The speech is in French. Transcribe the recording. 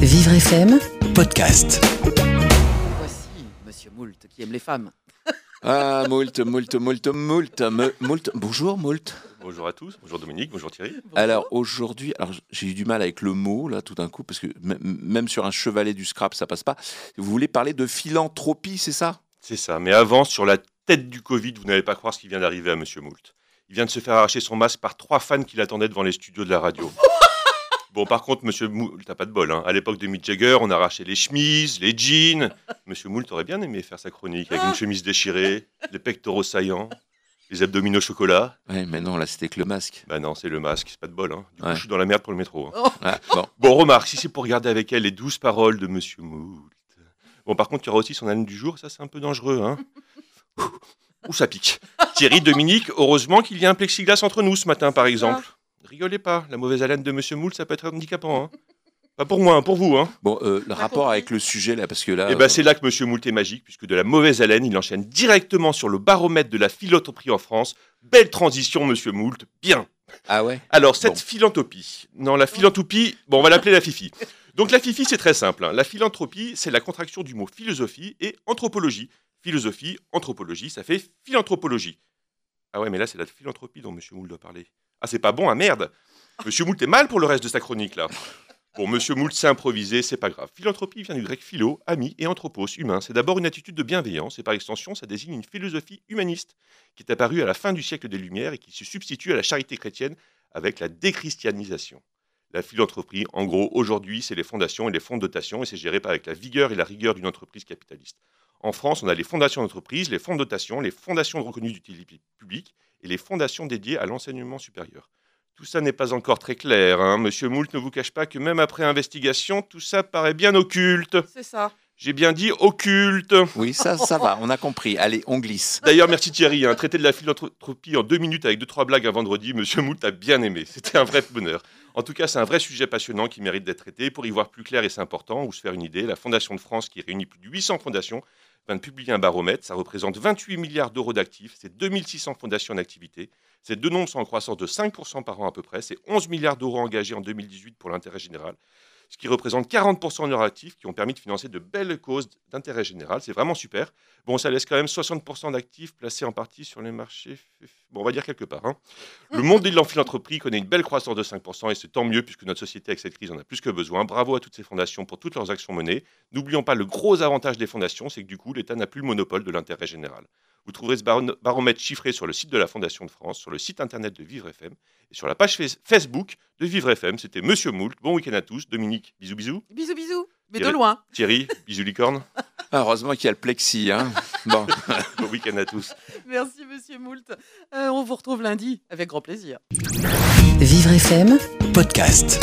Vivre FM, podcast. Voici Monsieur Moult qui aime les femmes. Ah, moult, moult, moult, moult, me- moult. Bonjour, moult. Bonjour à tous, bonjour Dominique, bonjour Thierry. Alors aujourd'hui, alors j'ai eu du mal avec le mot là tout d'un coup parce que m- même sur un chevalet du scrap ça passe pas. Vous voulez parler de philanthropie, c'est ça? C'est ça, mais avant, sur la tête du Covid, vous n'allez pas croire ce qui vient d'arriver à Monsieur Moult. Il vient de se faire arracher son masque par trois fans qui l'attendaient devant les studios de la radio. Bon, par contre, Monsieur Moult, t'as pas de bol. Hein. À l'époque de Mick Jagger, on a arraché les chemises, les jeans. Monsieur Moult aurait bien aimé faire sa chronique avec une chemise déchirée, les pectoraux saillants, les abdominaux au chocolat. Ouais, mais non, là c'était que le masque. Bah non, c'est le masque, c'est pas de bol. Hein. Du coup, Ouais. je suis dans la merde pour le métro. hein. Ouais, bon, Bon, remarque, si c'est pour regarder avec elle les douze paroles de Monsieur Moult. Bon, par contre, il y aura aussi son haleine du jour, ça c'est un peu dangereux, hein. Ouh, ça pique. Thierry, Dominique, heureusement qu'il y a un plexiglas entre nous ce matin, par exemple. Rigolez pas, la mauvaise haleine de Monsieur Moult, ça peut être handicapant, hein. Pas pour moi, hein, pour vous, hein. bon euh, le rapport avec le sujet là parce que là. Et ben c'est là que Monsieur Moult est magique, puisque de la mauvaise haleine, il enchaîne directement sur le baromètre de la philanthropie en France. Belle transition, Monsieur Moult, bien. Ah ouais? Alors, cette Bon. philanthropie, non, la philanthropie, bon, on va l'appeler la FIFI. Donc, la FIFI, c'est très simple. hein. La philanthropie, c'est la contraction du mot philosophie et anthropologie. Philosophie, anthropologie, ça fait philanthropologie. Ah ouais, mais là, c'est la philanthropie dont M. Moult doit parler. Ah, c'est pas bon, ah merde M. Moult est mal pour le reste de sa chronique, là. Bon, M. Moult s'est improvisé, c'est pas grave. Philanthropie vient du grec philo, ami, et anthropos, humain. C'est d'abord une attitude de bienveillance, et par extension, ça désigne une philosophie humaniste qui est apparue à la fin du siècle des Lumières et qui se substitue à la charité chrétienne avec la déchristianisation. La philanthropie, en gros, aujourd'hui, c'est les fondations et les fonds de dotation, et c'est géré par avec la vigueur et la rigueur d'une entreprise capitaliste. En France, on a les fondations d'entreprise, les fonds de dotation, les fondations reconnues d'utilité publique et les fondations dédiées à l'enseignement supérieur. Tout ça n'est pas encore très clair. Hein. Monsieur Moult ne vous cache pas que même après investigation, tout ça paraît bien occulte. C'est ça. J'ai bien dit occulte. Oui, ça, ça va, on a compris. Allez, on glisse. D'ailleurs, merci Thierry. Un traité de la philanthropie en deux minutes avec deux trois blagues un vendredi. Monsieur Moult a bien aimé. C'était un vrai bonheur. En tout cas, c'est un vrai sujet passionnant qui mérite d'être traité. Pour y voir plus clair, et c'est important, ou se faire une idée, la Fondation de France, qui réunit plus de 800 fondations, vient de publier un baromètre. Ça représente 28 milliards d'euros d'actifs. C'est 2600 fondations en activité. Ces deux nombres sont en croissance de 5% par an à peu près. C'est 11 milliards d'euros engagés en 2018 pour l'intérêt général, ce qui représente 40% de leurs actifs qui ont permis de financer de belles causes d'intérêt général. C'est vraiment super. Bon, ça laisse quand même 60% d'actifs placés en partie sur les marchés. Bon, on va dire quelque part. hein. Le monde de l'entreprise connaît une belle croissance de 5% et c'est tant mieux puisque notre société avec cette crise en a plus que besoin. Bravo à toutes ces fondations pour toutes leurs actions menées. N'oublions pas le gros avantage des fondations, c'est que du coup, l'État n'a plus le monopole de l'intérêt général. Vous trouverez ce baro- baromètre chiffré sur le site de la Fondation de France, sur le site internet de Vivre FM et sur la page face- Facebook de Vivre FM. C'était Monsieur Moult. Bon week-end à tous. Dominique, bisous bisous. Bisous, bisous. Mais de loin. Thierry, bisous licorne. Ah, heureusement qu'il y a le plexi. Hein. Bon. Bon week-end à tous. Merci, Monsieur Moult. Euh, on vous retrouve lundi avec grand plaisir. Vivre FM, podcast.